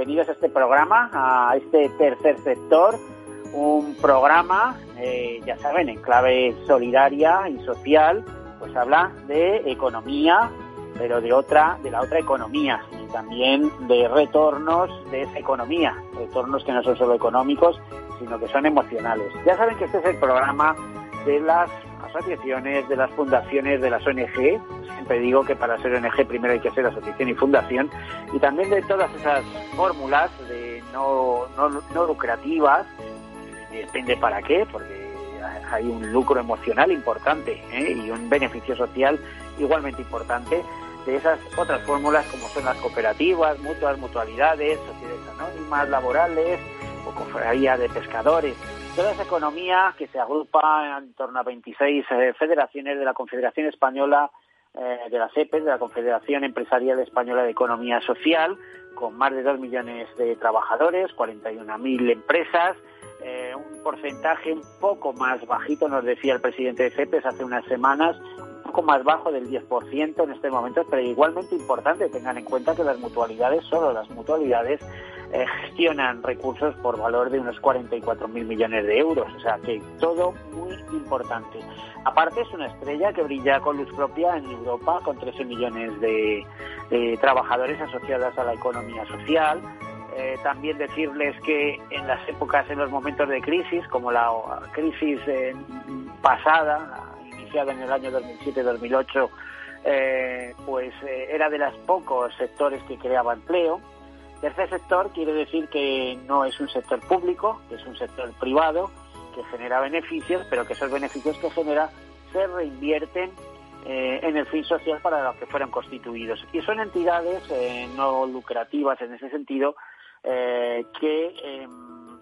Bienvenidos, a este programa, a este tercer sector, un programa, eh, ya saben, en clave solidaria y social, pues habla de economía, pero de otra, de la otra economía y también de retornos de esa economía, retornos que no son solo económicos, sino que son emocionales. Ya saben que este es el programa de las asociaciones, de las fundaciones, de las ONG. Siempre digo que para ser ONG primero hay que ser asociación y fundación. Y también de todas esas fórmulas de no, no, lucrativas, depende para qué, porque hay un lucro emocional importante ¿eh? y un beneficio social igualmente importante de esas otras fórmulas como son las cooperativas, mutuas, mutualidades, sociedades anónimas, laborales o cofradía de pescadores toda esa economía que se agrupa en torno a 26 eh, federaciones de la Confederación Española eh, de la CEPES, de la Confederación Empresarial Española de Economía Social, con más de 2 millones de trabajadores, 41.000 empresas, eh, un porcentaje un poco más bajito, nos decía el presidente de CEPES hace unas semanas, un poco más bajo del 10% en este momento, pero igualmente importante. Tengan en cuenta que las mutualidades, solo las mutualidades, eh, gestionan recursos por valor de unos 44.000 millones de euros. O sea que todo muy importante. Aparte es una estrella que brilla con luz propia en Europa, con 13 millones de, trabajadores asociados a la economía social. Eh, también decirles que en las épocas, en los momentos de crisis, como la crisis eh, pasada, iniciada en el año 2007-2008, pues era de los pocos sectores que creaba empleo Tercer sector quiere decir que no es un sector público, que es un sector privado, que genera beneficios, pero que esos beneficios que genera se reinvierten eh, en el fin social para los que fueron constituidos. Y son entidades eh, no lucrativas en ese sentido eh, que em,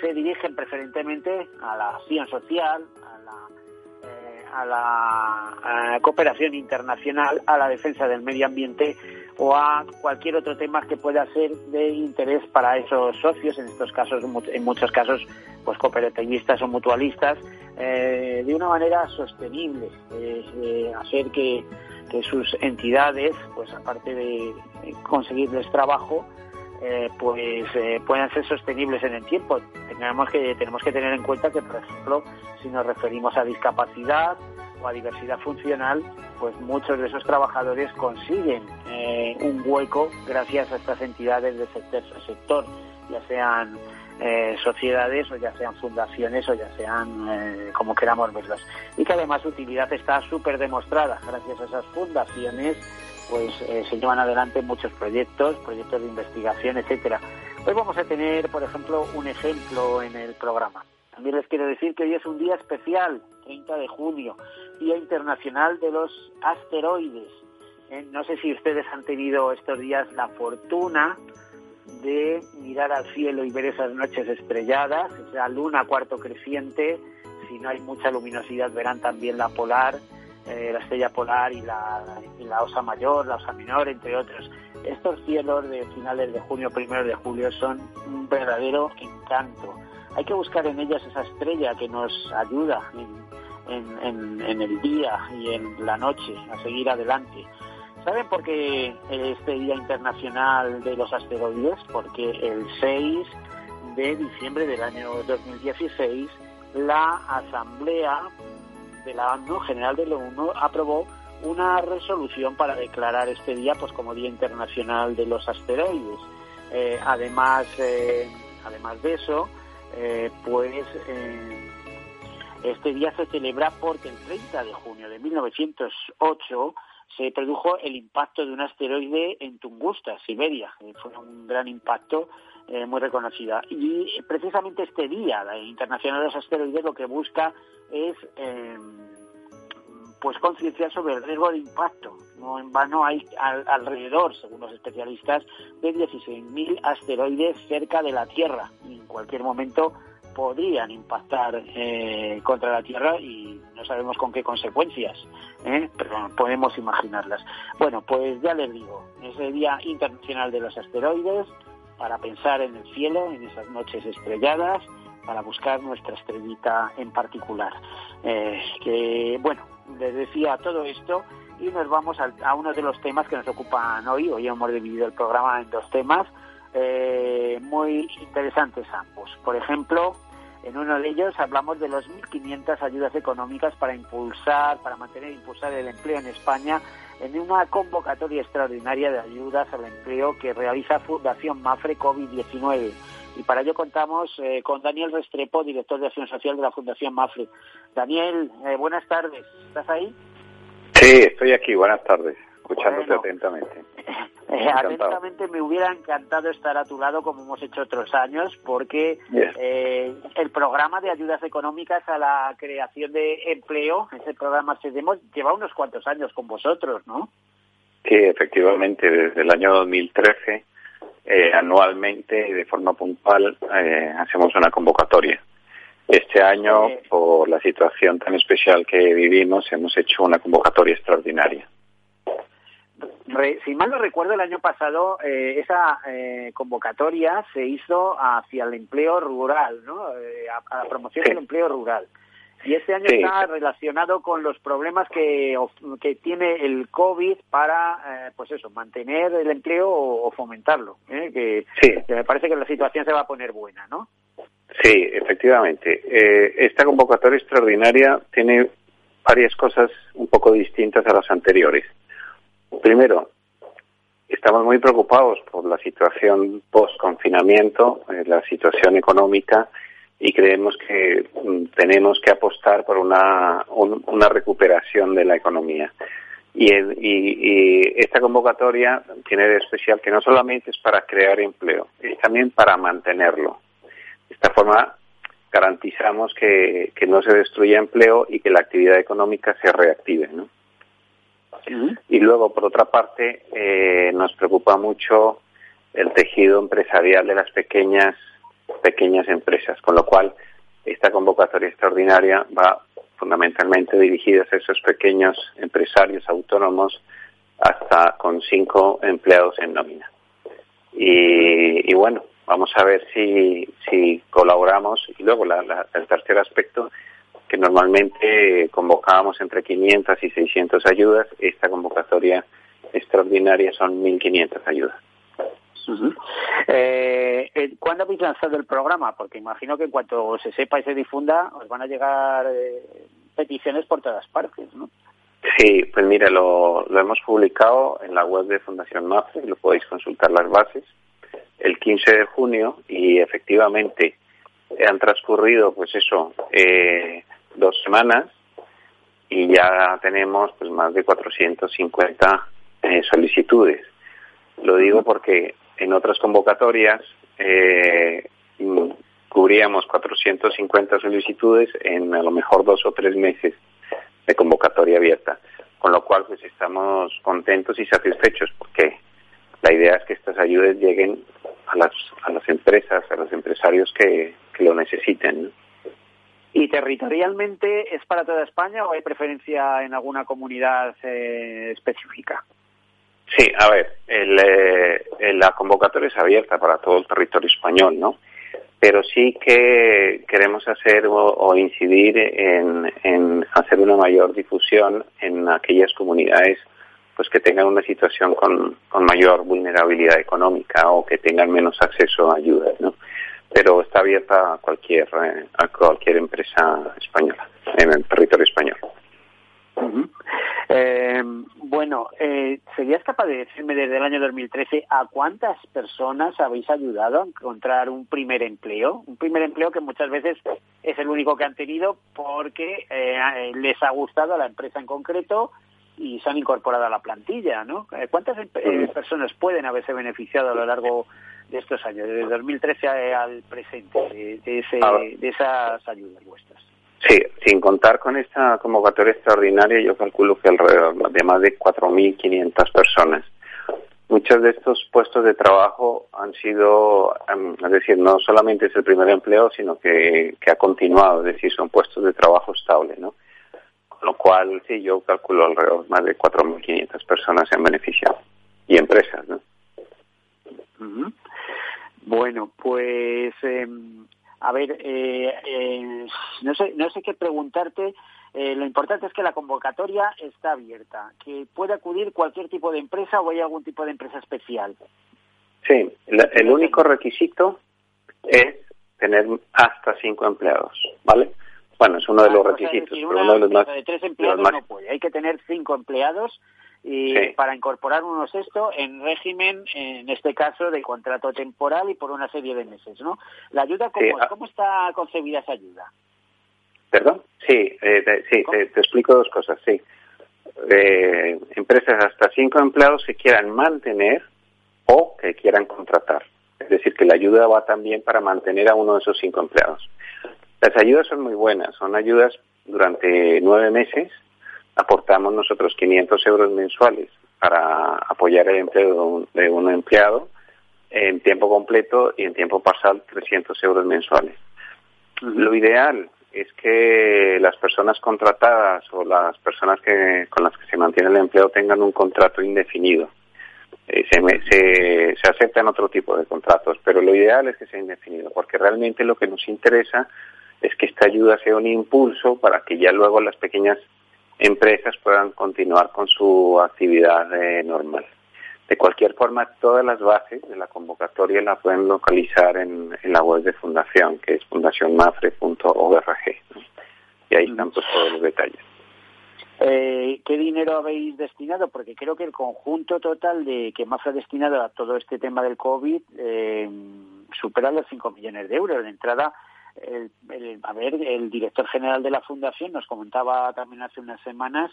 se dirigen preferentemente a la acción social, a la cooperación internacional, a la defensa del medio ambiente o a cualquier otro tema que pueda ser de interés para esos socios, en estos casos, en muchos casos, pues cooperativistas o mutualistas, eh, de una manera sostenible, hacer que, sus entidades, pues aparte de conseguirles trabajo, eh, pues eh, puedan ser sostenibles en el tiempo. Tenemos que, tenemos que tener en cuenta que, por ejemplo, si nos referimos a discapacidad, a diversidad funcional, pues muchos de esos trabajadores consiguen eh, un hueco gracias a estas entidades del sector, sector ya sean eh, sociedades o ya sean fundaciones o ya sean eh, como queramos verlas. Y que además su utilidad está súper demostrada. Gracias a esas fundaciones pues se llevan adelante muchos proyectos, proyectos de investigación, etcétera. Hoy vamos a tener, por ejemplo, un ejemplo en el programa. También les quiero decir que hoy es un día especial, 30 de junio, Día Internacional de los Asteroides. No sé si ustedes han tenido estos días la fortuna de mirar al cielo y ver esas noches estrelladas, esa luna cuarto creciente. Si no hay mucha luminosidad, verán también la polar, eh, la estrella polar y la, y la osa mayor, la osa menor, entre otros. Estos cielos de finales de junio, primeros de julio son un verdadero encanto. Hay que buscar en ellas esa estrella que nos ayuda en el día y en la noche, a seguir adelante. ¿Saben por qué este Día Internacional de los Asteroides? Porque el 6 de diciembre del año 2016 la Asamblea de la ONU General de la ONU aprobó una resolución para declarar este día pues como Día Internacional de los Asteroides. Eh, además, eh, además de eso, eh, pues este día se celebra porque el 30 de junio de 1908 se produjo el impacto de un asteroide en Tunguska, Siberia. Fue un gran impacto muy reconocido. Y precisamente este día, la Internacional de los Asteroides, lo que busca es pues concienciar sobre el riesgo de impacto. No en vano hay alrededor, según los especialistas, de 16.000 asteroides cerca de la Tierra y en cualquier momento podrían impactar eh, contra la Tierra y no sabemos con qué consecuencias, ¿eh? pero podemos imaginarlas. Bueno, pues ya les digo, es el Día Internacional de los Asteroides para pensar en el cielo, en esas noches estrelladas, para buscar nuestra estrellita en particular. Eh, que bueno, les decía todo esto y nos vamos a, uno de los temas que nos ocupan hoy. Hoy hemos dividido el programa en dos temas eh, muy interesantes ambos. Por ejemplo, en uno de ellos hablamos de los 1.500 ayudas económicas para impulsar, para mantener e impulsar el empleo en España en una convocatoria extraordinaria de ayudas al empleo que realiza Fundación Mafre COVID-19 y para ello contamos eh, con Daniel Restrepo, director de Acción Social de la Fundación Mafre. Daniel, eh, buenas tardes. ¿Estás ahí? Sí, estoy aquí. Buenas tardes. Escuchándote atentamente. Eh, atentamente me hubiera encantado estar a tu lado como hemos hecho otros años porque el programa de ayudas económicas a la creación de empleo, ese programa CEDEMOS, lleva unos cuantos años con vosotros, ¿no? Sí, efectivamente, desde el año 2013 eh, anualmente y de forma puntual eh, hacemos una convocatoria. Este año, por la situación tan especial que vivimos, hemos hecho una convocatoria extraordinaria. si mal no recuerdo, el año pasado eh, esa convocatoria se hizo hacia el empleo rural, ¿no? a, la promoción del empleo rural. Y este año está relacionado con los problemas que, que tiene el COVID para, eh, pues eso, mantener el empleo o, fomentarlo. ¿eh? Que, me parece que la situación se va a poner buena, ¿no? Sí, efectivamente. Eh, esta convocatoria extraordinaria tiene varias cosas un poco distintas a las anteriores. Primero, estamos muy preocupados por la situación post-confinamiento, la situación económica y creemos que mm, tenemos que apostar por una, una recuperación de la economía. Y, y, esta convocatoria tiene de especial que no solamente es para crear empleo, es también para mantenerlo. De esta forma garantizamos que, que no se destruya empleo y que la actividad económica se reactive. ¿no? Y luego, por otra parte, eh, nos preocupa mucho el tejido empresarial de las pequeñas pequeñas empresas, con lo cual esta convocatoria extraordinaria va fundamentalmente dirigida a esos pequeños empresarios autónomos hasta con cinco empleados en nómina. Y, bueno, vamos a ver si, si colaboramos. Y luego el tercer aspecto, que normalmente convocábamos entre 500 y 600 ayudas, esta convocatoria extraordinaria son 1.500 ayudas. Eh, eh, ¿Cuándo habéis lanzado el programa? Porque imagino que en cuanto se sepa y se difunda, os van a llegar eh, peticiones por todas partes, ¿no? Sí, pues mira, lo, lo hemos publicado en la web de Fundación MAFRE, lo podéis consultar las bases, el 15 de junio y efectivamente han transcurrido, pues eso, eh, dos semanas y ya tenemos pues más de 450 eh, solicitudes. Lo digo porque en otras convocatorias eh, cubríamos 450 solicitudes en a lo mejor dos o tres meses de convocatoria abierta, con lo cual pues estamos contentos y satisfechos porque la idea es que estas ayudas lleguen a las, a las empresas, a los empresarios que, lo necesiten. ¿Y territorialmente es para toda España o hay preferencia en alguna comunidad eh, específica? Sí, a ver, el, eh, la convocatoria es abierta para todo el territorio español, ¿no? pero sí que queremos hacer o, incidir en, en, hacer una mayor difusión en aquellas comunidades pues que tengan una situación con, con mayor vulnerabilidad económica o que tengan menos acceso a ayudas, ¿no? Pero está abierta a cualquier eh, a cualquier empresa española en el territorio español. Eh, bueno, eh, ¿serías capaz de decirme desde el año 2013 a cuántas personas habéis ayudado a encontrar un primer empleo? Un primer empleo que muchas veces es el único que han tenido porque eh, les ha gustado a la empresa en concreto y se han incorporado a la plantilla, ¿no? Eh, ¿Cuántas personas pueden haberse beneficiado a lo largo de estos años, desde 2013 al presente, de, de esas ayudas vuestras? Sí, sin contar con esta convocatoria extraordinaria, yo calculo que alrededor de más de 4.500 personas. Muchos de estos puestos de trabajo han sido, em, es decir, no solamente es el primer empleo, sino que, ha continuado, es decir, son puestos de trabajo estable, ¿no? Lo cual, sí, yo calculo alrededor de más de 4.500 personas se han beneficiado. Y empresas, ¿no? Bueno, pues eh, a ver, eh, eh, no, sé, no sé qué preguntarte. Eh, lo importante es que la convocatoria está abierta, que puede acudir cualquier tipo de empresa o hay algún tipo de empresa especial. Sí, el, único requisito es tener hasta cinco empleados, ¿vale? Bueno, es uno de los requisitos, pero uno de los más... De tres empleados no puede, hay que tener cinco empleados y para incorporar uno sexto en régimen, en este caso, de contrato temporal y por una serie de meses, ¿no? La ayuda, ¿cómo, ah. ¿cómo está concebida esa ayuda? ¿Perdón? Sí, eh, te, sí te, explico dos cosas, sí. Eh, empresas hasta cinco empleados que quieran mantener o que quieran contratar. Es decir, que la ayuda va también para mantener a uno de esos cinco empleados. Las ayudas son muy buenas, son ayudas durante nueve meses aportamos nosotros 500 euros mensuales para apoyar el empleo de un, empleado en tiempo completo y en tiempo parcial 300 euros mensuales. Lo ideal es que las personas contratadas o las personas que, con las que se mantiene el empleo tengan un contrato indefinido. Eh, se, se, se aceptan otro tipo de contratos, pero lo ideal es que sea indefinido, porque realmente lo que nos interesa es que esta ayuda sea un impulso para que ya luego las pequeñas empresas puedan continuar con su actividad eh, normal. De cualquier forma, todas las bases de la convocatoria la pueden localizar en, la web de Fundación, que es fundacionmafre.org. Y ahí están pues, todos los detalles. Eh, ¿Qué dinero habéis destinado? Porque creo que el conjunto total de que Mafre ha destinado a todo este tema del COVID eh, supera los 5 millones de euros. De entrada, el, a ver, el director general de la fundación nos comentaba también hace unas semanas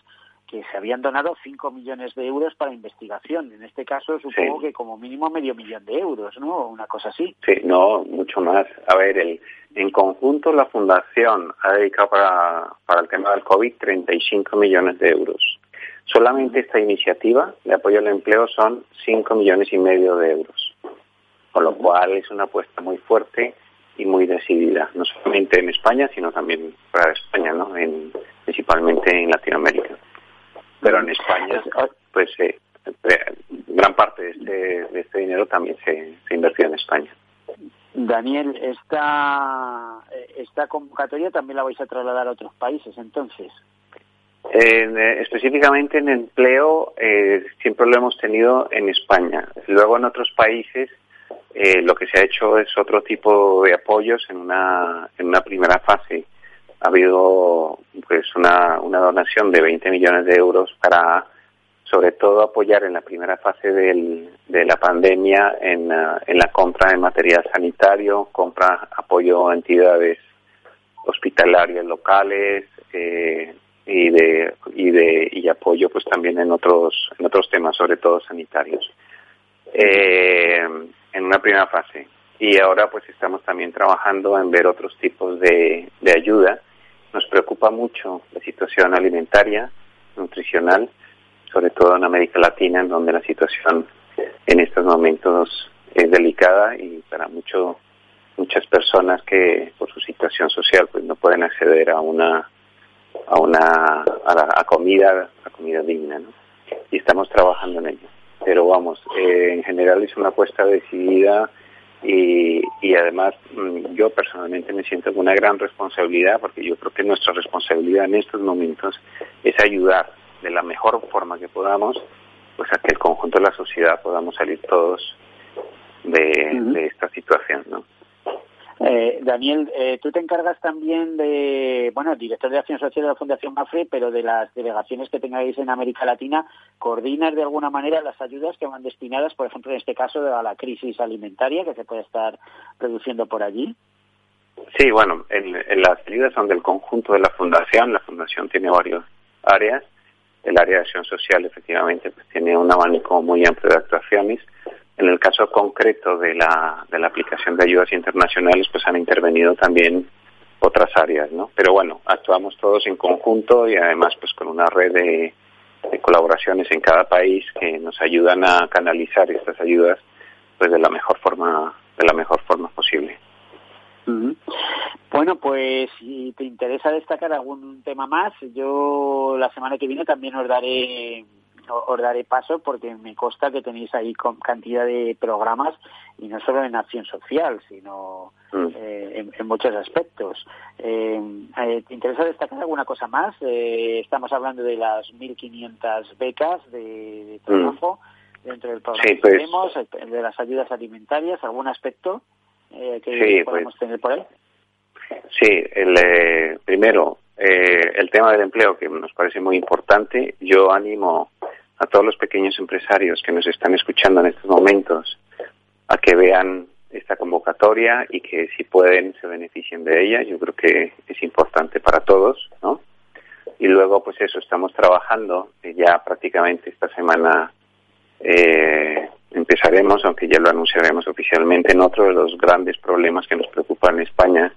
que se habían donado 5 millones de euros para investigación. En este caso, supongo que como mínimo medio millón de euros, ¿no? Una cosa así. Sí, no, mucho más. A ver, el, en conjunto la fundación ha dedicado para, para el tema del COVID 35 millones de euros. Solamente esta iniciativa de apoyo al empleo son 5 millones y medio de euros. Con lo cual es una apuesta muy fuerte y muy decidida, no solamente en España, sino también fuera de España, ¿no? En, principalmente en Latinoamérica. Pero en España, pues eh, eh, gran parte de este, de este dinero también se, se invirtió en España. Daniel, esta, esta convocatoria también la vais a trasladar a otros países, entonces. Eh, específicamente en empleo, eh, siempre lo hemos tenido en España. Luego en otros países eh, lo que se ha hecho es otro tipo de apoyos en una, en una primera fase. Ha habido pues una, una donación de 20 millones de euros para sobre todo apoyar en la primera fase del, de la pandemia en, uh, en la compra de material sanitario, compra apoyo a entidades hospitalarias locales eh, y de y de y apoyo pues también en otros en otros temas sobre todo sanitarios. Eh, en una primera fase. Y ahora pues estamos también trabajando en ver otros tipos de, de ayuda. Nos preocupa mucho la situación alimentaria, nutricional, sobre todo en América Latina, en donde la situación en estos momentos es delicada y para mucho, muchas personas que por su situación social pues no pueden acceder a una a una a, la, a comida a comida digna ¿no? y estamos trabajando en ello pero vamos, eh, en general es una apuesta decidida y, y además mm, yo personalmente me siento con una gran responsabilidad porque yo creo que nuestra responsabilidad en estos momentos es ayudar de la mejor forma que podamos pues a que el conjunto de la sociedad podamos salir todos de, de esta situación, ¿no? Eh, Daniel, eh, tú te encargas también de, bueno, director de Acción Social de la Fundación Mafre, pero de las delegaciones que tengáis en América Latina, ¿coordinas de alguna manera las ayudas que van destinadas, por ejemplo, en este caso, a la crisis alimentaria que se puede estar produciendo por allí? Sí, bueno, en, las ayudas son del conjunto de la Fundación. La Fundación tiene varias áreas. El área de acción social, efectivamente, pues tiene un abanico muy amplio de actuaciones en el caso concreto de la, de la aplicación de ayudas internacionales, pues han intervenido también otras áreas, ¿no? Pero bueno, actuamos todos en conjunto y además pues con una red de, colaboraciones en cada país que nos ayudan a canalizar estas ayudas pues de la mejor forma de la mejor forma posible. Bueno, pues si te interesa destacar algún tema más, yo la semana que viene también os daré os daré paso porque me consta que tenéis ahí cantidad de programas y no solo en acción social, sino mm. eh, en, muchos aspectos. Eh, eh, ¿Te interesa destacar alguna cosa más? estamos hablando de las 1.500 becas de, mm. trabajo dentro del programa que pues. tenemos, de las ayudas alimentarias, ¿algún aspecto que podemos pues. tener por ahí? Sí, el, primero, el tema del empleo, que nos parece muy importante. Yo animo a todos los pequeños empresarios que nos están escuchando en estos momentos a que vean esta convocatoria y que si pueden se beneficien de ella. Yo creo que es importante para todos, ¿no? Y luego, pues eso, estamos trabajando ya prácticamente esta semana eh, empezaremos, aunque ya lo anunciaremos oficialmente, en otro de los grandes problemas que nos preocupan en España,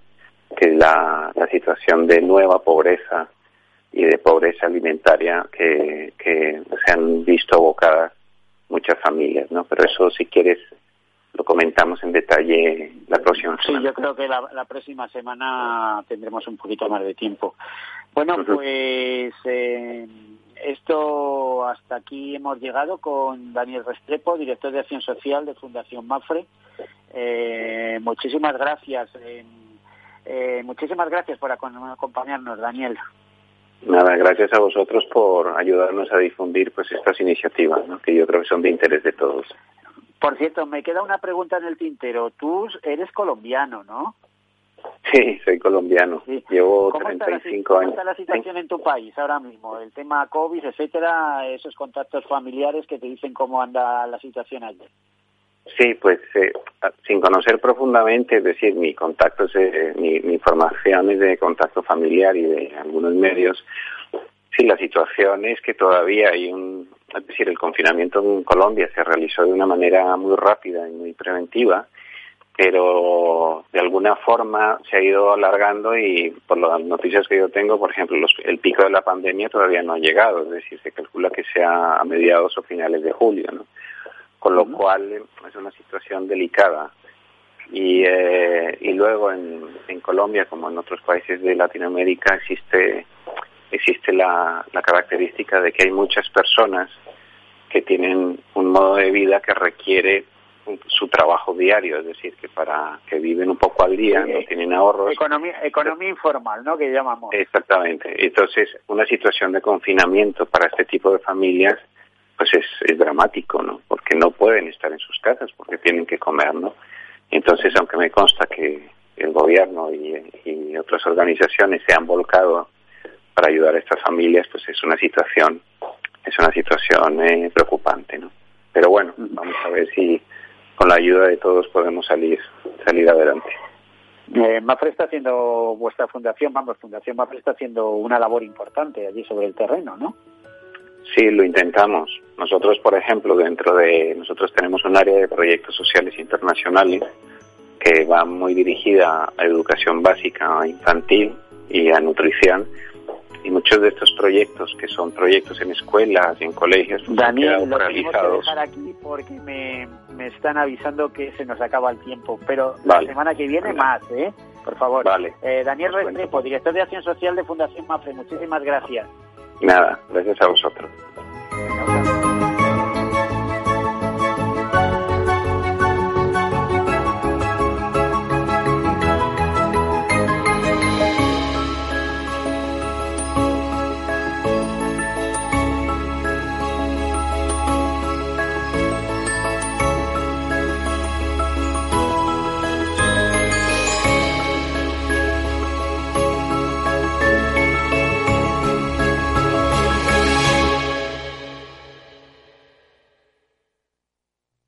que es la situación de nueva pobreza y de pobreza alimentaria que, que se han visto abocadas muchas familias, ¿no? Pero eso, si quieres, lo comentamos en detalle la próxima semana. Sí, yo creo que la, próxima semana tendremos un poquito más de tiempo. Bueno, pues eh, esto hasta aquí hemos llegado con Daniel Restrepo, director de Acción Social de Fundación Mafre. Eh, muchísimas gracias. Eh, muchísimas gracias por acompañarnos, Daniel. Nada, gracias a vosotros por ayudarnos a difundir pues estas iniciativas, que yo creo que son de interés de todos. Por cierto, me queda una pregunta en el tintero. Tú eres colombiano, ¿no? Sí, soy colombiano. Llevo 35 años. ¿Cómo está la situación en tu país ahora mismo? El tema COVID, etcétera, esos contactos familiares que te dicen cómo anda la situación allí. Sí, pues eh, sin conocer profundamente, es decir, mi contacto, eh, mi, mi información es de contacto familiar y de algunos medios. Sí, la situación es que todavía hay un, es decir, el confinamiento en Colombia se realizó de una manera muy rápida y muy preventiva, pero de alguna forma se ha ido alargando y por las noticias que yo tengo, por ejemplo, el pico de la pandemia todavía no ha llegado, es decir, se calcula que sea a mediados o finales de julio, ¿no? Con lo cual eh, es una situación delicada. Y, eh, y luego en, en Colombia, como en otros países de Latinoamérica, existe, existe la, la característica de que hay muchas personas que tienen un modo de vida que requiere su trabajo diario, es decir, que para que viven un poco al día, no tienen ahorros. Economía, economía informal, ¿no? Que llamamos. Exactamente. Entonces, una situación de confinamiento para este tipo de familias pues es, es dramático, ¿no? Porque no pueden estar en sus casas porque tienen que comer, ¿no? Entonces, aunque me consta que el gobierno y, otras organizaciones se han volcado para ayudar a estas familias, pues es una situación, es una situación eh, preocupante, ¿no? Pero bueno, vamos a ver si con la ayuda de todos podemos salir, salir adelante. Eh, Mafre está haciendo, vuestra fundación, vamos, Fundación Mafre está haciendo una labor importante allí sobre el terreno, ¿no? Sí, lo intentamos. Nosotros, por ejemplo, dentro de nosotros tenemos un área de proyectos sociales internacionales que va muy dirigida a educación básica infantil y a nutrición. Y muchos de estos proyectos, que son proyectos en escuelas y en colegios, pues, Daniel, quedado realizados. dejar aquí porque me, me, están avisando que se nos acaba el tiempo, pero la semana que viene más, ¿eh? Por favor. Vale. Eh, Daniel Restrepo, director de Acción Social de Fundación MAFRE, muchísimas gracias. Nada, gracias a vosotros.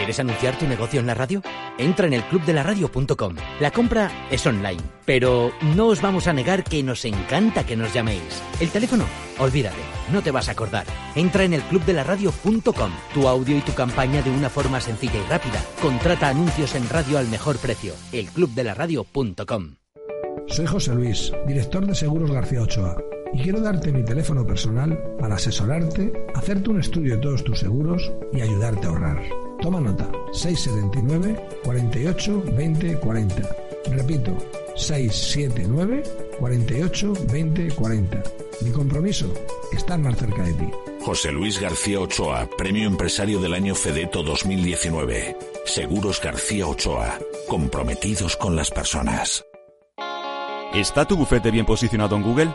¿Quieres anunciar tu negocio en la radio? Entra en el clubdelaradio.com. La compra es online, pero no os vamos a negar que nos encanta que nos llaméis. El teléfono, olvídate, no te vas a acordar. Entra en el clubdelaradio.com. Tu audio y tu campaña de una forma sencilla y rápida. Contrata anuncios en radio al mejor precio. elclubdelaradio.com. Soy José Luis, director de Seguros García Ochoa, y quiero darte mi teléfono personal para asesorarte, hacerte un estudio de todos tus seguros y ayudarte a ahorrar. Toma nota, 679 48 20 40. Repito, 679 48 20 40. Mi compromiso, estar más cerca de ti. José Luis García Ochoa, Premio Empresario del Año Fedeto 2019. Seguros García Ochoa, comprometidos con las personas. ¿Está tu bufete bien posicionado en Google?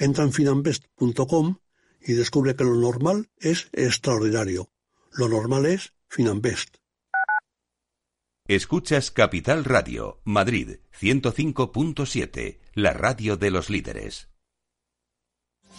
Entra en finambest.com y descubre que lo normal es extraordinario. Lo normal es Finambest. Escuchas Capital Radio, Madrid 105.7, la radio de los líderes.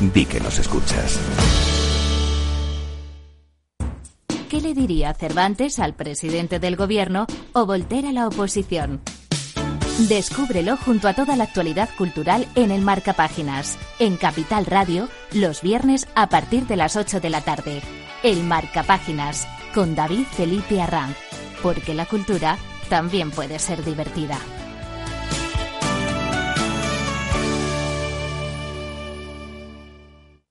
Di que nos escuchas. ¿Qué le diría Cervantes al presidente del gobierno o Voltaire a la oposición? Descúbrelo junto a toda la actualidad cultural en el Marca Páginas, en Capital Radio, los viernes a partir de las 8 de la tarde. El Marca Páginas, con David Felipe Arranz, porque la cultura también puede ser divertida.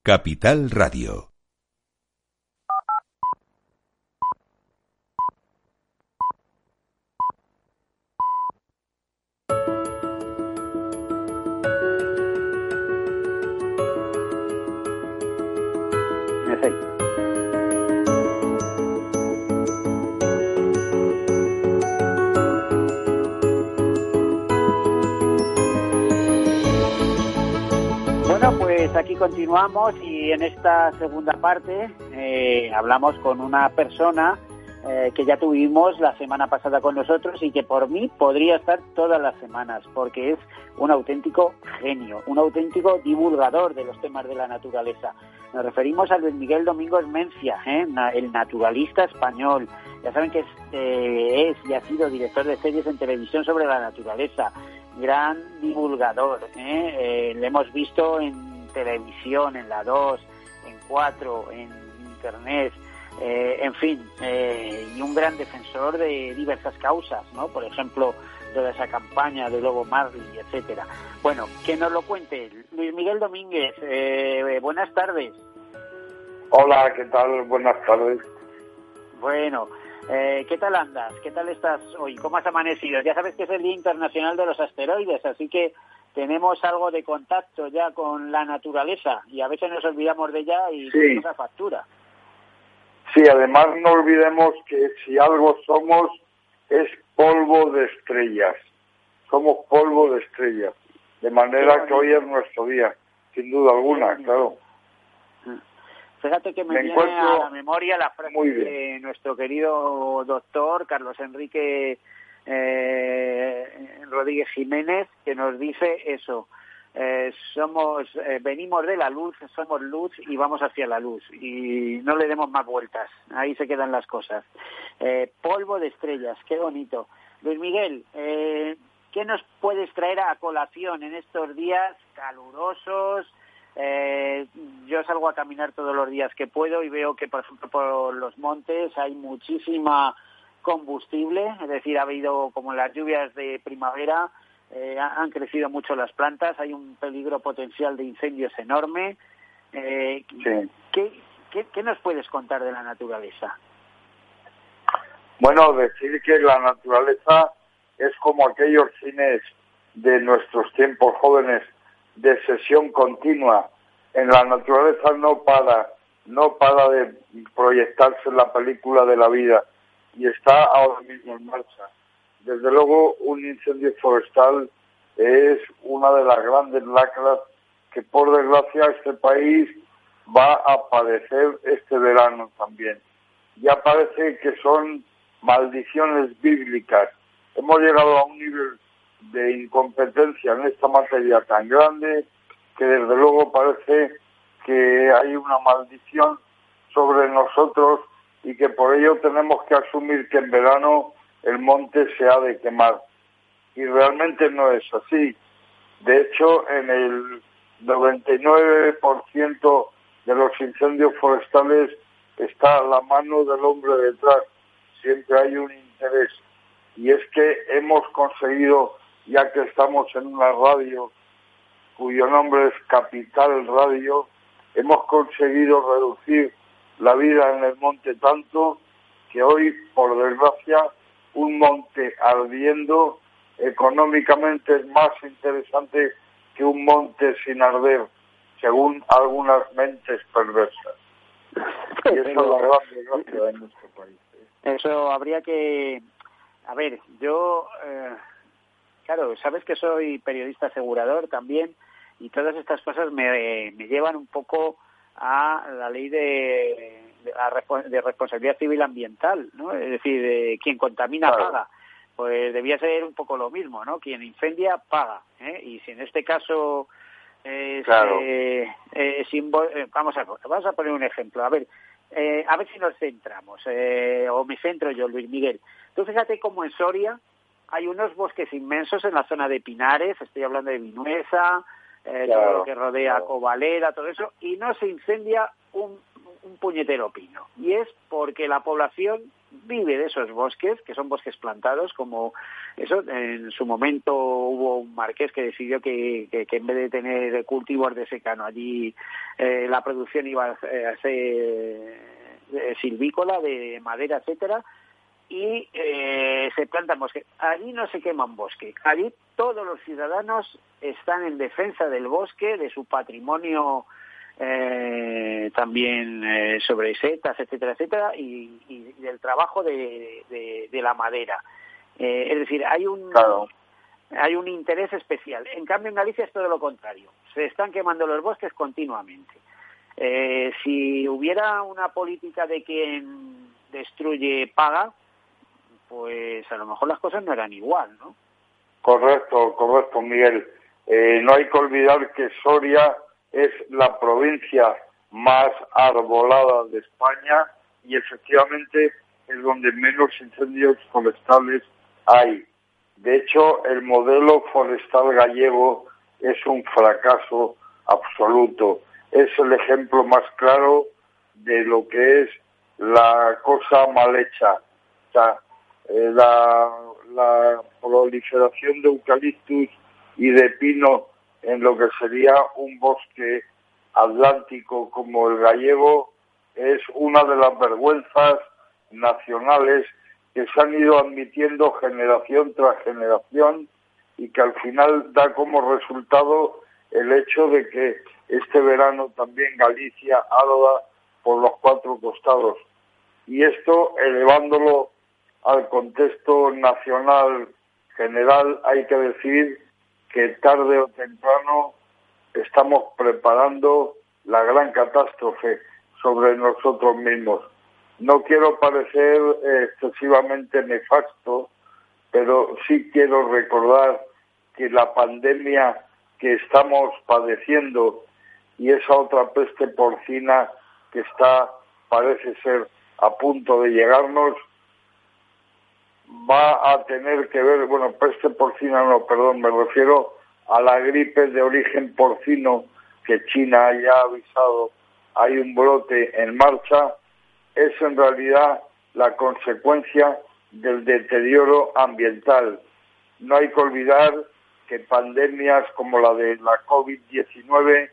Capital Radio. Aquí continuamos y en esta segunda parte eh, hablamos con una persona eh, que ya tuvimos la semana pasada con nosotros y que por mí podría estar todas las semanas porque es un auténtico genio, un auténtico divulgador de los temas de la naturaleza. Nos referimos a Luis Miguel Domingos Mencia, ¿eh? el naturalista español. Ya saben que es, es y ha sido director de series en televisión sobre la naturaleza, gran divulgador. ¿eh? le hemos visto en televisión, en la 2, en 4, en Internet, eh, en fin, eh, y un gran defensor de diversas causas, ¿no? Por ejemplo, toda esa campaña de Lobo Marley, etcétera. Bueno, que nos lo cuente Luis Miguel Domínguez. Eh, buenas tardes. Hola, ¿qué tal? Buenas tardes. Bueno, ¿qué tal andas? ¿Qué tal estás hoy? ¿Cómo has amanecido? Ya sabes que es el Día Internacional de los Asteroides, así que tenemos algo de contacto ya con la naturaleza y a veces nos olvidamos de ella y sí. esa factura. Sí, además no olvidemos que si algo somos es polvo de estrellas. Somos polvo de estrellas. De manera que hoy es nuestro día, sin duda alguna, claro. Fíjate que me, viene a la memoria la frase de nuestro querido doctor Carlos Enrique eh, Rodríguez Jiménez, que nos dice eso. Eh, somos, eh, venimos de la luz, somos luz y vamos hacia la luz y no le demos más vueltas. Ahí se quedan las cosas. Eh, polvo de estrellas, qué bonito. Luis Miguel, eh, ¿qué nos puedes traer a colación en estos días calurosos? Eh, yo salgo a caminar todos los días que puedo y veo que, por los montes hay muchísima combustible, es decir, ha habido como las lluvias de primavera, eh, han crecido mucho las plantas, hay un peligro potencial de incendios enorme. Eh, ¿qué, qué, nos puedes contar de la naturaleza? Bueno, decir que la naturaleza es como aquellos cines de nuestros tiempos jóvenes de sesión continua. En la naturaleza no para, no para de proyectarse la película de la vida y está ahora mismo en marcha. Desde luego, un incendio forestal es una de las grandes lacras que, por desgracia, este país va a padecer este verano también. Ya parece que son maldiciones bíblicas. Hemos llegado a un nivel de incompetencia en esta materia tan grande que desde luego parece que hay una maldición sobre nosotros y que por ello tenemos que asumir que en verano el monte se ha de quemar. Y realmente no es así. De hecho, en el 99% de los incendios forestales está la mano del hombre detrás. Siempre hay un interés. Y es que hemos conseguido, ya que estamos en una radio cuyo nombre es Capital Radio, hemos conseguido reducir la vida en el monte tanto que hoy, por desgracia, un monte ardiendo económicamente es más interesante que un monte sin arder, según algunas mentes perversas. Y eso es la gran desgracia de nuestro país. ¿eh? Eso habría que... A ver, yo... Eh, claro, sabes que soy periodista asegurador también y todas estas cosas me, me llevan un poco a la ley de, de, responsabilidad civil ambiental, ¿no? Es decir, quien contamina paga. Pues debía ser un poco lo mismo, ¿no? Quien incendia paga, ¿eh? Y si en este caso es, eh, eh, vamos a vamos a poner un ejemplo. A ver, a ver si nos centramos, o me centro yo, Luis Miguel. Tú fíjate cómo en Soria hay unos bosques inmensos en la zona de Pinares, estoy hablando de Vinuesa, todo lo que rodea Covalera, todo eso, y no se incendia un, un puñetero pino. Y es porque la población vive de esos bosques, que son bosques plantados, como eso, en su momento hubo un marqués que decidió que, que, en vez de tener cultivos de secano allí, eh, la producción iba a ser eh, silvícola, de madera, etcétera, y eh, se plantan bosques. Allí no se queman bosque, allí todos los ciudadanos están en defensa del bosque, de su patrimonio eh, también eh, sobre setas, etcétera, etcétera, y, y del trabajo de, de, la madera. Eh, es decir, hay un hay un interés especial. En cambio, en Galicia es todo lo contrario. Se están quemando los bosques continuamente. Eh, si hubiera una política de quien destruye paga, pues a lo mejor las cosas no eran igual, ¿no? Correcto, correcto, Miguel. Eh, no hay que olvidar que Soria es la provincia más arbolada de España y efectivamente es donde menos incendios forestales hay. De hecho, el modelo forestal gallego es un fracaso absoluto. Es el ejemplo más claro de lo que es la cosa mal hecha. Eh, la, la proliferación de eucaliptus y de pino en lo que sería un bosque atlántico como el gallego es una de las vergüenzas nacionales que se han ido admitiendo generación tras generación y que al final da como resultado el hecho de que este verano también Galicia arda por los cuatro costados. Y esto, elevándolo al contexto nacional general, hay que decir que tarde o temprano estamos preparando la gran catástrofe sobre nosotros mismos. No quiero parecer excesivamente nefasto, pero sí quiero recordar que la pandemia que estamos padeciendo y esa otra peste porcina que está, parece ser, a punto de llegarnos, va a tener que ver, bueno, peste porcina no, perdón, me refiero a la gripe de origen porcino que China ya ha avisado, hay un brote en marcha es en realidad la consecuencia del deterioro ambiental. No hay que olvidar que pandemias como la de la COVID-19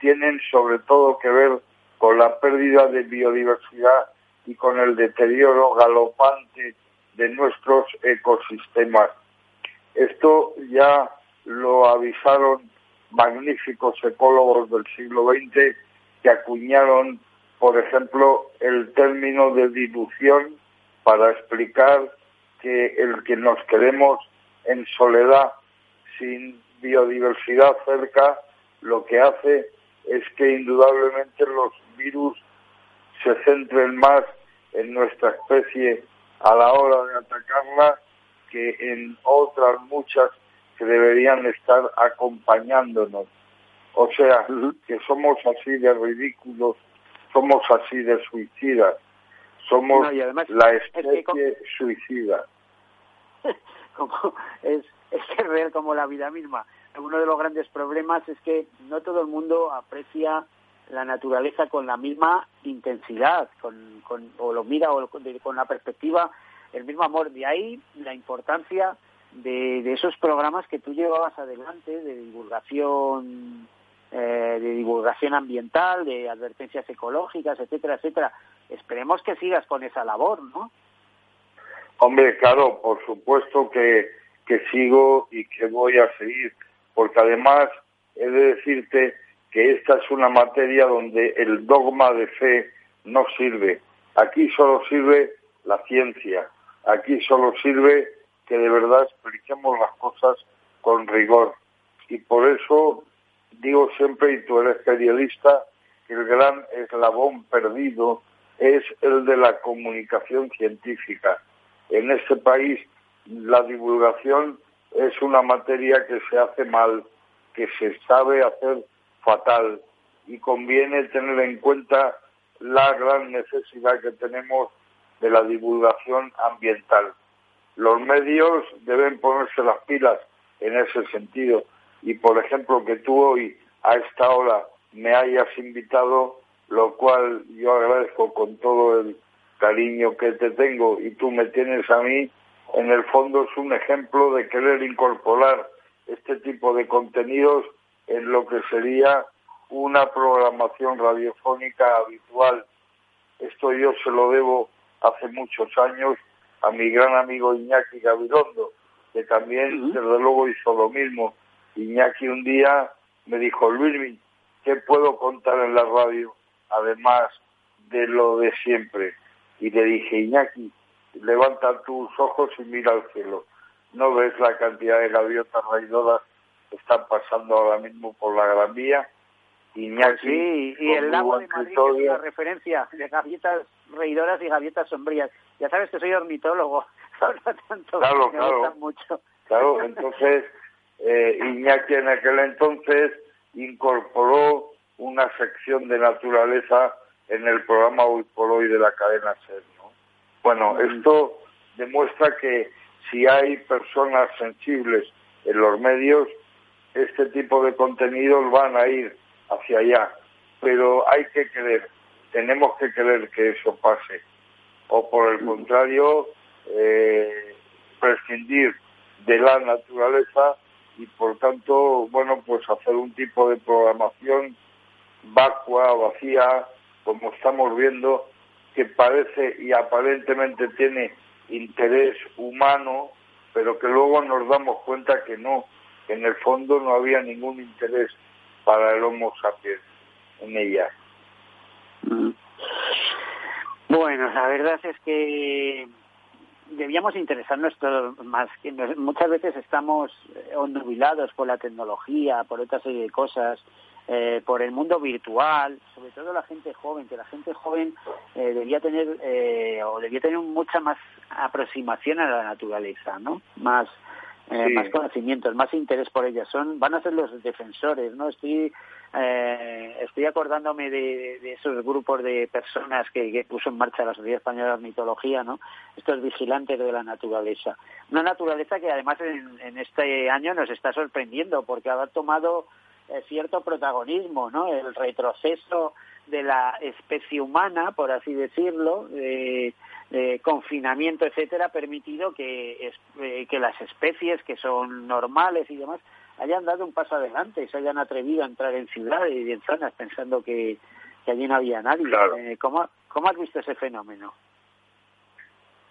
tienen sobre todo que ver con la pérdida de biodiversidad y con el deterioro galopante de nuestros ecosistemas. Esto ya lo avisaron magníficos ecólogos del siglo XX que acuñaron por ejemplo, el término de dilución para explicar que el que nos quedemos en soledad sin biodiversidad cerca lo que hace es que indudablemente los virus se centren más en nuestra especie a la hora de atacarla que en otras muchas que deberían estar acompañándonos. O sea, que somos así de ridículos somos así de suicidas, somos la especie suicida. como, es, es real como la vida misma. Uno de los grandes problemas es que no todo el mundo aprecia la naturaleza con la misma intensidad, con, con, o lo mira o con la perspectiva, el mismo amor. De ahí la importancia de, de esos programas que tú llevabas adelante de divulgación eh, de divulgación ambiental, de advertencias ecológicas, etcétera, etcétera. Esperemos que sigas con esa labor, ¿no? Hombre, claro, por supuesto que, que sigo y que voy a seguir, porque además he de decirte que esta es una materia donde el dogma de fe no sirve. Aquí solo sirve la ciencia, aquí solo sirve que de verdad expliquemos las cosas con rigor. Y por eso digo siempre, y tú eres periodista, que el gran eslabón perdido es el de la comunicación científica. En este país la divulgación es una materia que se hace mal, que se sabe hacer fatal y conviene tener en cuenta la gran necesidad que tenemos de la divulgación ambiental. Los medios deben ponerse las pilas en ese sentido y por ejemplo que tú hoy a esta hora me hayas invitado, lo cual yo agradezco con todo el cariño que te tengo y tú me tienes a mí, en el fondo es un ejemplo de querer incorporar este tipo de contenidos en lo que sería una programación radiofónica habitual. Esto yo se lo debo hace muchos años a mi gran amigo Iñaki Gabirondo, que también desde luego hizo lo mismo Iñaki un día me dijo, Luis, ¿qué puedo contar en la radio? Además de lo de siempre. Y le dije, Iñaki, levanta tus ojos y mira al cielo. no ves la cantidad de gaviotas raidoras están pasando ahora mismo por la Gran Vía. Iñaki, sí, y el lago de Madrid es una referencia de gaviotas reidoras y gaviotas sombrías. Ya sabes que soy ornitólogo, tanto claro, claro. mucho. Claro, entonces eh, Iñaki en aquel entonces incorporó una sección de naturaleza en el programa Hoy por Hoy de la cadena SER. Bueno, mm. esto demuestra que si hay personas sensibles en los medios, este tipo de contenidos van a ir hacia allá. Pero hay que creer, tenemos que creer que eso pase. O por el contrario, eh, prescindir de la naturaleza y por tanto, bueno, pues hacer un tipo de programación vacua, vacía, como estamos viendo, que parece y aparentemente tiene interés humano, pero que luego nos damos cuenta que no, en el fondo no había ningún interés para el Homo sapiens en ella. Mm. Bueno, la verdad es que debíamos interesarnos más que muchas veces estamos ondubilados por la tecnología, por otra serie de cosas, eh, por el mundo virtual, sobre todo la gente joven, que la gente joven eh, debía tener eh, o debía tener mucha más aproximación a la naturaleza, ¿no? Más eh, más conocimientos, más interés por ellas. Son, van a ser los defensores, ¿no? Estoy, eh, estoy acordándome de, esos grupos de personas que, puso en marcha la Sociedad Española de Ornitología, ¿no? Estos vigilantes de la naturaleza. Una naturaleza que además en, este año nos está sorprendiendo porque ha tomado eh, cierto protagonismo, ¿no? El retroceso de la especie humana, por así decirlo, eh, de confinamiento, etcétera, ha permitido que, eh, que las especies que son normales y demás hayan dado un paso adelante y se hayan atrevido a entrar en ciudades y en zonas pensando que, que allí no había nadie. Eh, ¿cómo, ¿Cómo has visto ese fenómeno?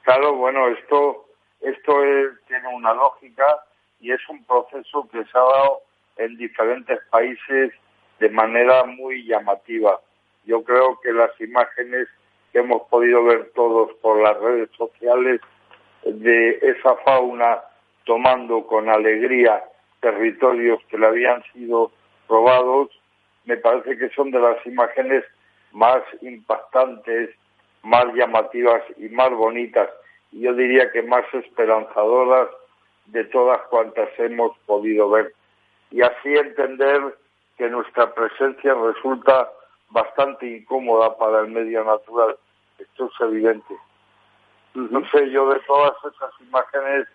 Claro, bueno, esto, esto tiene una lógica y es un proceso que se ha dado en diferentes países de manera muy llamativa. Yo creo que las imágenes que hemos podido ver todos por las redes sociales de esa fauna tomando con alegría territorios que le habían sido robados, me parece que son de las imágenes más impactantes, más llamativas y más bonitas, y yo diría que más esperanzadoras de todas cuantas hemos podido ver. Y así entender que nuestra presencia resulta bastante incómoda para el medio natural. Esto es evidente. No sé, yo de todas esas imágenes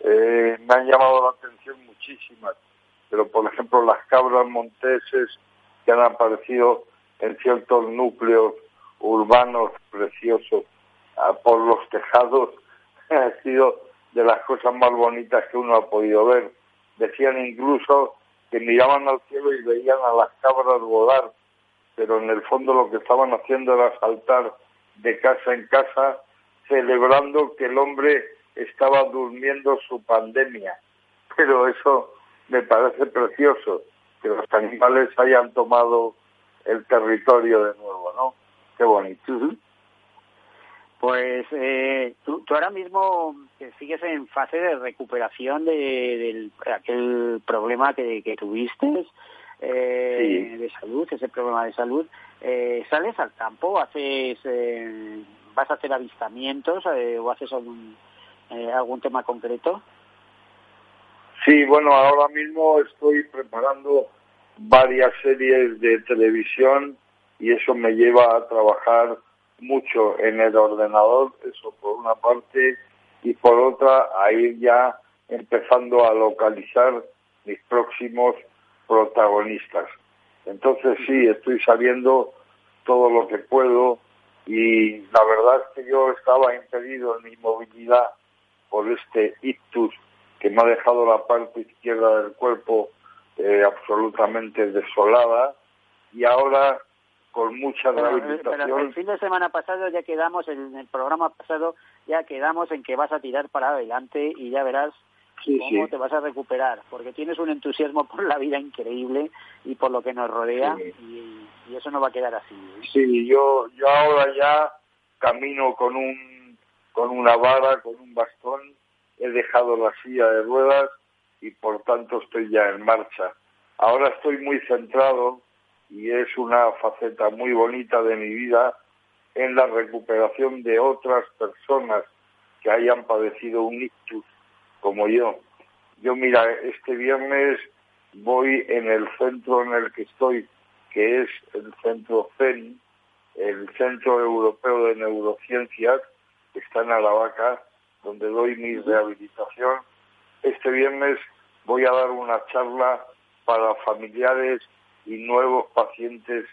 eh, me han llamado la atención muchísimas, pero por ejemplo las cabras monteses que han aparecido en ciertos núcleos urbanos preciosos ah, por los tejados ha sido de las cosas más bonitas que uno ha podido ver. Decían incluso que miraban al cielo y veían a las cabras volar pero en el fondo lo que estaban haciendo era saltar de casa en casa celebrando que el hombre estaba durmiendo su pandemia. Pero eso me parece precioso, que los animales hayan tomado el territorio de nuevo, ¿no? Qué bonito. Pues eh, tú, ahora mismo sigues en fase de recuperación de, aquel problema que tuviste eh, de salud, ese problema de salud, eh, ¿sales al campo? haces eh, ¿Vas a hacer avistamientos eh, o haces algún, algún tema concreto? Sí, bueno, ahora mismo estoy preparando varias series de televisión y eso me lleva a trabajar mucho en el ordenador, eso por una parte, y por otra a ir ya empezando a localizar mis próximos protagonistas. Entonces sí, estoy sabiendo todo lo que puedo y la verdad es que yo estaba impedido en mi movilidad por este ictus que me ha dejado la parte izquierda del cuerpo eh, absolutamente desolada y ahora con mucha rehabilitación. el fin de semana pasado ya quedamos, en el programa pasado ya quedamos en que vas a tirar para adelante y ya verás cómo te vas a recuperar, porque tienes un entusiasmo por la vida increíble y por lo que nos rodea y, eso no va a quedar así. ¿eh? Sí, yo, yo ahora ya camino con un con una vara, con un bastón, he dejado la silla de ruedas y por tanto estoy ya en marcha. Ahora estoy muy centrado y es una faceta muy bonita de mi vida en la recuperación de otras personas que hayan padecido un ictus como yo. Yo mira, este viernes voy en el centro en el que estoy, que es el centro CEN, el Centro Europeo de Neurociencias, que está en Aravaca, donde doy mi rehabilitación. Este viernes voy a dar una charla para familiares y nuevos pacientes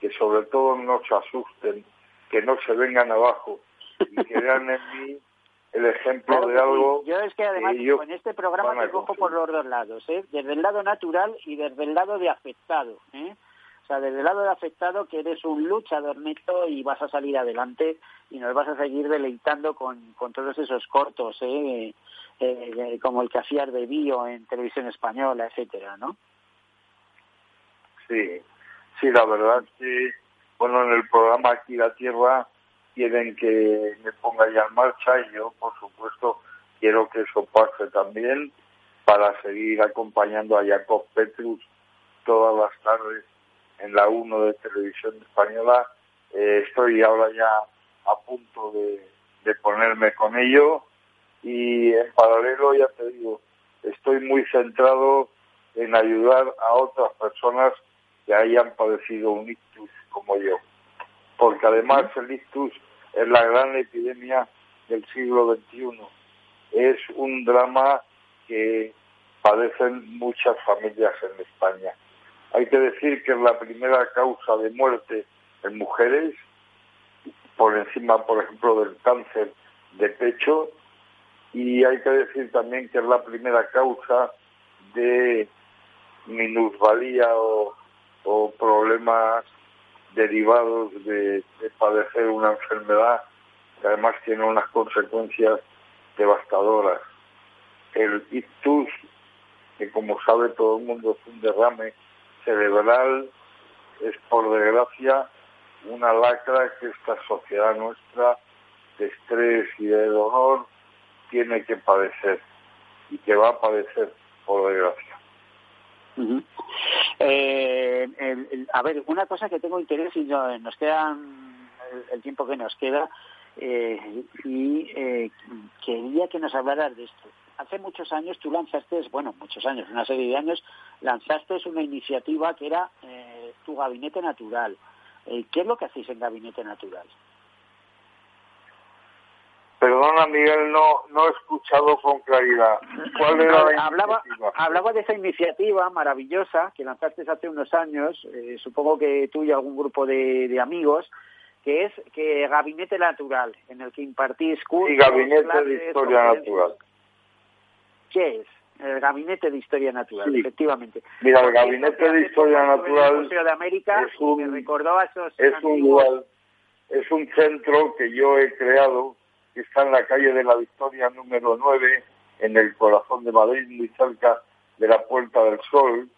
que sobre todo no se asusten, que no se vengan abajo y que vean en mí el ejemplo de algo. Yo es que además en este programa te cojo por los dos lados, ¿eh? desde el lado natural y desde el lado de afectado. ¿eh? O sea, desde el lado de afectado que eres un luchador neto y vas a salir adelante y nos vas a seguir deleitando con, con todos esos cortos, ¿eh? Eh, como el que hacías de Bio en televisión española, etcétera, ¿no? Sí, sí, la verdad que, bueno, en el programa Aquí la Tierra quieren que me ponga ya en marcha y yo, por supuesto, quiero que eso pase también para seguir acompañando a Jacob Petrus todas las tardes en la 1 de Televisión Española. Eh, estoy ahora ya a punto de, de ponerme con ello y en paralelo, ya te digo, estoy muy centrado en ayudar a otras personas que hayan padecido un ictus como yo. Porque además el ictus es la gran epidemia del siglo XXI. Es un drama que padecen muchas familias en España. Hay que decir que es la primera causa de muerte en mujeres, por encima, por ejemplo, del cáncer de pecho, y hay que decir también que es la primera causa de minusvalía o, problemas derivados de, de, padecer una enfermedad que además tiene unas consecuencias devastadoras. El ictus, que como sabe todo el mundo es un derrame cerebral, es por desgracia una lacra que esta sociedad nuestra de estrés y de dolor tiene que padecer y que va a padecer por desgracia. Eh, a ver, una cosa que tengo interés y nos queda el, tiempo que nos queda eh, y eh, quería que nos hablaras de esto. Hace muchos años tú lanzaste, bueno, muchos años, una serie de años, lanzaste una iniciativa que era tu gabinete natural. ¿Qué es lo que hacéis en Gabinete Natural? Perdona, Miguel, no, no he escuchado con claridad. ¿Cuál era la hablaba, hablaba de esa iniciativa maravillosa que lanzaste hace unos años, eh, supongo que tú y algún grupo de, amigos, que es que Gabinete Natural, en el que impartís cursos. Y Gabinete de Historia Natural. ¿Qué es? El Gabinete de Historia Natural, efectivamente. Mira, el Gabinete de Historia Natural. Museo de América es un, me recordó a esos. Es un lugar, es un centro que yo he creado que está en la calle de la Victoria número 9, en el corazón de Madrid, muy cerca de la Puerta del Sol,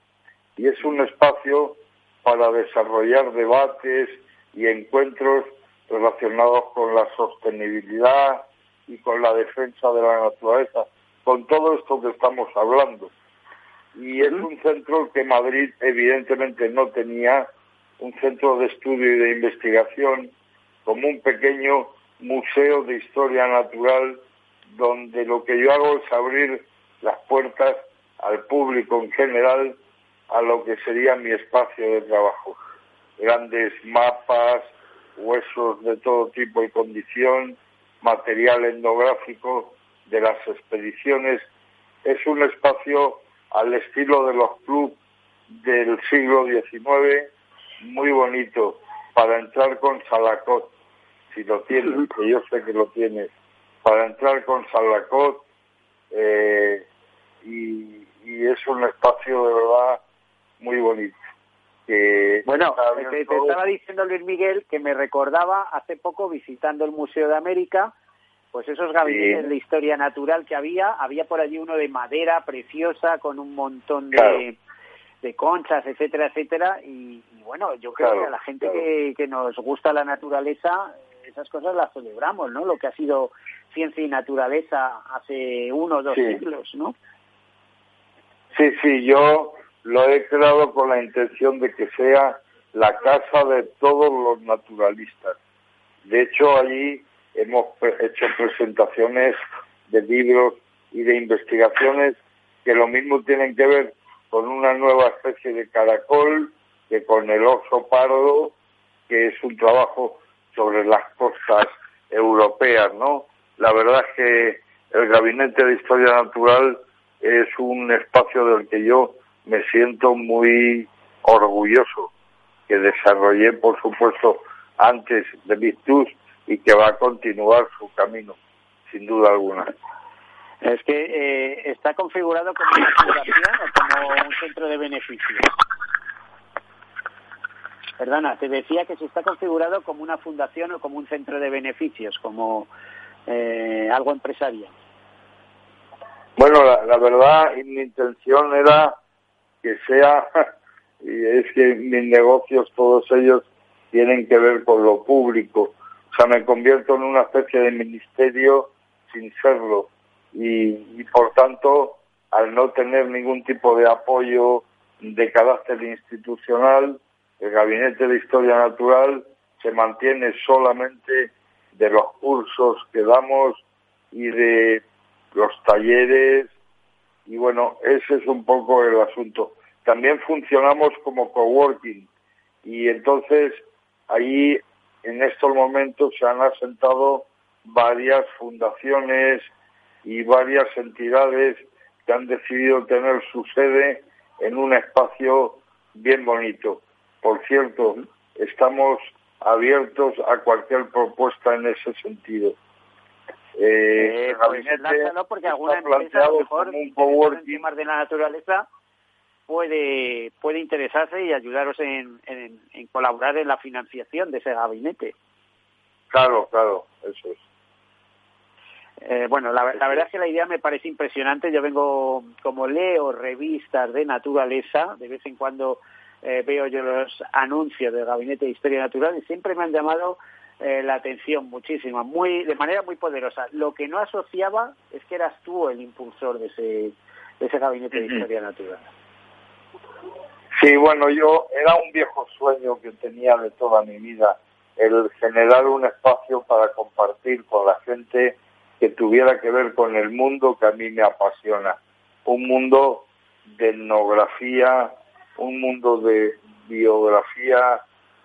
y es un espacio para desarrollar debates y encuentros relacionados con la sostenibilidad y con la defensa de la naturaleza, con todo esto que estamos hablando. Y es un centro que Madrid evidentemente no tenía, un centro de estudio y de investigación como un pequeño museo de historia natural donde lo que yo hago es abrir las puertas al público en general a lo que sería mi espacio de trabajo. Grandes mapas, huesos de todo tipo y condición, material etnográfico de las expediciones. Es un espacio al estilo de los clubes del siglo XIX, muy bonito, para entrar con Salacot, si lo tienes, que yo sé que lo tienes, para entrar con Salacot eh, y, es un espacio de verdad muy bonito. bueno, te, estaba diciendo Luis Miguel que me recordaba hace poco visitando el Museo de América, pues esos gabinetes de historia natural que había, había por allí uno de madera preciosa con un montón de, de conchas, etcétera, etcétera, y, bueno, yo creo que a la gente que, que nos gusta la naturaleza esas cosas las celebramos, ¿no? Lo que ha sido ciencia y naturaleza hace uno o dos siglos, ¿no? Sí, sí, yo lo he creado con la intención de que sea la casa de todos los naturalistas. De hecho, allí hemos hecho presentaciones de libros y de investigaciones que lo mismo tienen que ver con una nueva especie de caracol que con el oso pardo, que es un trabajo sobre las costas europeas, ¿no? La verdad es que el Gabinete de Historia Natural es un espacio del que yo me siento muy orgulloso, que desarrollé, por supuesto, antes de Virtus y que va a continuar su camino, sin duda alguna. Es que eh, está configurado como una fundación o como un centro de beneficios. Perdona, te decía que se está configurado como una fundación o como un centro de beneficios, como eh, algo empresarial. Bueno, la, verdad, mi intención era que sea, y es que mis negocios, todos ellos, tienen que ver con lo público. O sea, me convierto en una especie de ministerio sin serlo. Y por tanto, al no tener ningún tipo de apoyo de carácter institucional, el Gabinete de Historia Natural se mantiene solamente de los cursos que damos y de los talleres y bueno, ese es un poco el asunto. También funcionamos como coworking y entonces ahí en estos momentos se han asentado varias fundaciones y varias entidades que han decidido tener su sede en un espacio bien bonito. Por cierto, estamos abiertos a cualquier propuesta en ese sentido. Eh, eh pues porque alguna empresa a lo mejor un temas de la naturaleza puede puede interesarse y ayudaros en, en, colaborar en la financiación de ese gabinete. Claro, claro, eso es. Eh, bueno, la, la, verdad es que la idea me parece impresionante. Yo vengo, como leo revistas de naturaleza, de vez en cuando eh, veo yo los anuncios del Gabinete de Historia Natural y siempre me han llamado eh, la atención muchísimo, muy, de manera muy poderosa. Lo que no asociaba es que eras tú el impulsor de ese, de ese Gabinete de Historia Natural. Sí, bueno, yo era un viejo sueño que tenía de toda mi vida, el generar un espacio para compartir con la gente que tuviera que ver con el mundo que a mí me apasiona. Un mundo de etnografía, un mundo de biografía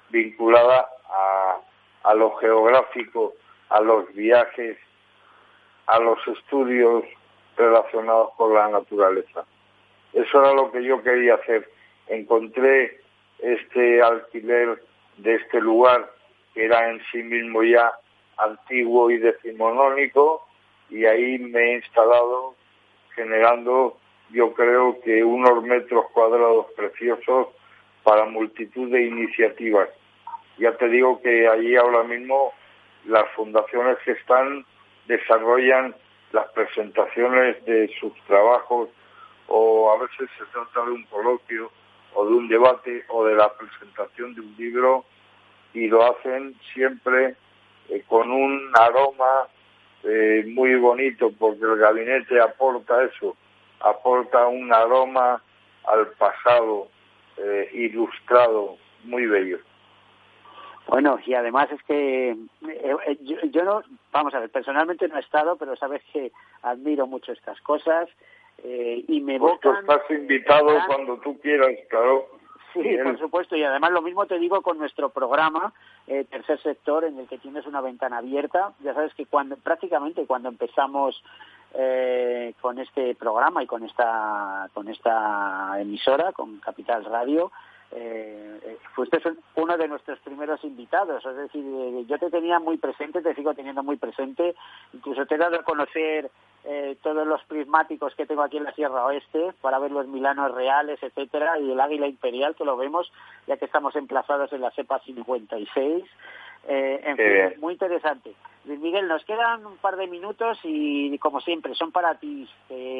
vinculada a, lo geográfico, a los viajes, a los estudios relacionados con la naturaleza. Eso era lo que yo quería hacer. Encontré este alquiler de este lugar que era en sí mismo ya antiguo y decimonónico y ahí me he instalado generando yo creo que unos metros cuadrados preciosos para multitud de iniciativas. Ya te digo que allí ahora mismo las fundaciones que están desarrollan las presentaciones de sus trabajos o a veces se trata de un coloquio o de un debate o de la presentación de un libro y lo hacen siempre eh, con un aroma eh, muy bonito porque el gabinete aporta eso, aporta un aroma al pasado eh, ilustrado muy bello. Bueno, y además es que eh, yo, no, vamos a ver, personalmente no he estado, pero sabes que admiro mucho estas cosas eh, y me pues tú estás invitado cuando tú quieras, claro. Sí, por supuesto, y además lo mismo te digo con nuestro programa, Tercer Sector, en el que tienes una ventana abierta. Ya sabes que cuando prácticamente cuando empezamos eh, con este programa y con esta con esta emisora, con Capital Radio. Eh, fuiste uno de nuestros primeros invitados, es decir, eh, yo te tenía muy presente, te sigo teniendo muy presente, incluso te he dado a conocer eh, todos los prismáticos que tengo aquí en la Sierra Oeste para ver los milanos reales, etcétera, y el águila imperial que lo vemos, ya que estamos emplazados en la cepa 56. Eh, en fin, muy interesante. Luis Miguel, nos quedan un par de minutos y, como siempre, son para ti.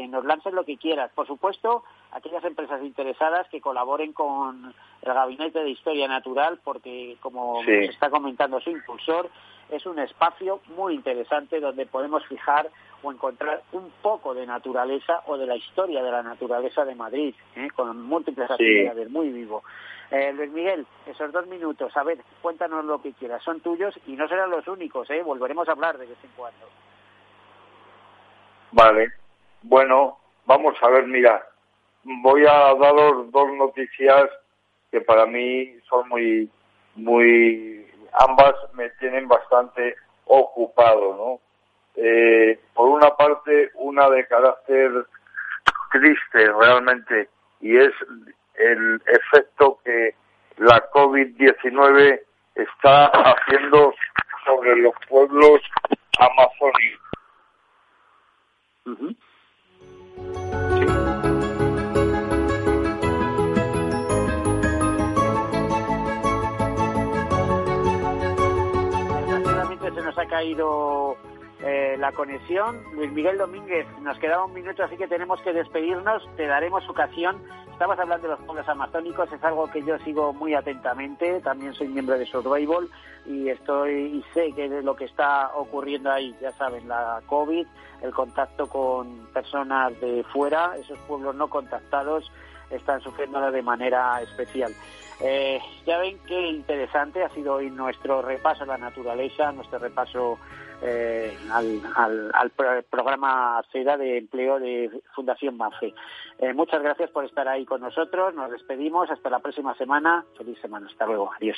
nos lances lo que quieras. Por supuesto, aquellas empresas interesadas que colaboren con el Gabinete de Historia Natural, porque, como está comentando su impulsor, es un espacio muy interesante donde podemos fijar o encontrar un poco de naturaleza o de la historia de la naturaleza de Madrid, ¿eh? con múltiples actividades, muy vivo. Eh, Luis Miguel, esos dos minutos, a ver, cuéntanos lo que quieras, son tuyos y no serán los únicos, ¿eh? volveremos a hablar de vez en cuando. Vale, bueno, vamos a ver, mira, voy a daros dos noticias que para mí son muy, muy, ambas me tienen bastante ocupado, ¿no? Eh, por una parte, una de carácter triste realmente, y es el efecto que la COVID-19 está haciendo sobre los pueblos amazónicos. se nos ha caído eh, la conexión. Luis Miguel Domínguez, nos quedaba un minuto, así que tenemos que despedirnos. Te daremos ocasión. Estamos hablando de los pueblos amazónicos, es algo que yo sigo muy atentamente. También soy miembro de Survival y estoy y sé que lo que está ocurriendo ahí, ya saben, la COVID, el contacto con personas de fuera, esos pueblos no contactados están sufriendo de manera especial. Eh, ya ven qué interesante ha sido hoy nuestro repaso a la naturaleza, nuestro repaso eh, al, programa CEDA de empleo de Fundación MAFE. Eh, muchas gracias por estar ahí con nosotros. Nos despedimos. Hasta la próxima semana. Feliz semana. Hasta luego. Adiós.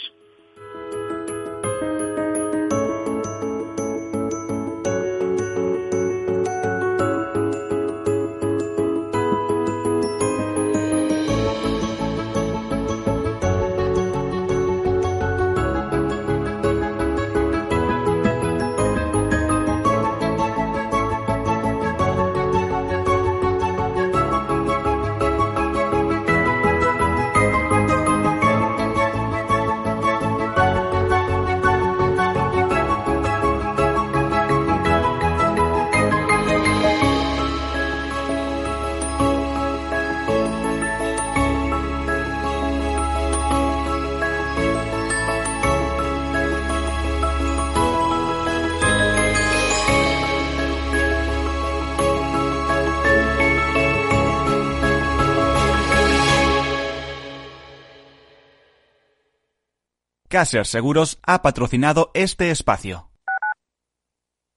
Caser Seguros ha patrocinado este espacio.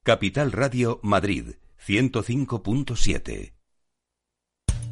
Capital Radio Madrid 105.7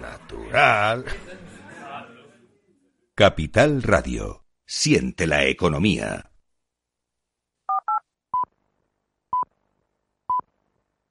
Natural. Capital Radio. Siente la economía.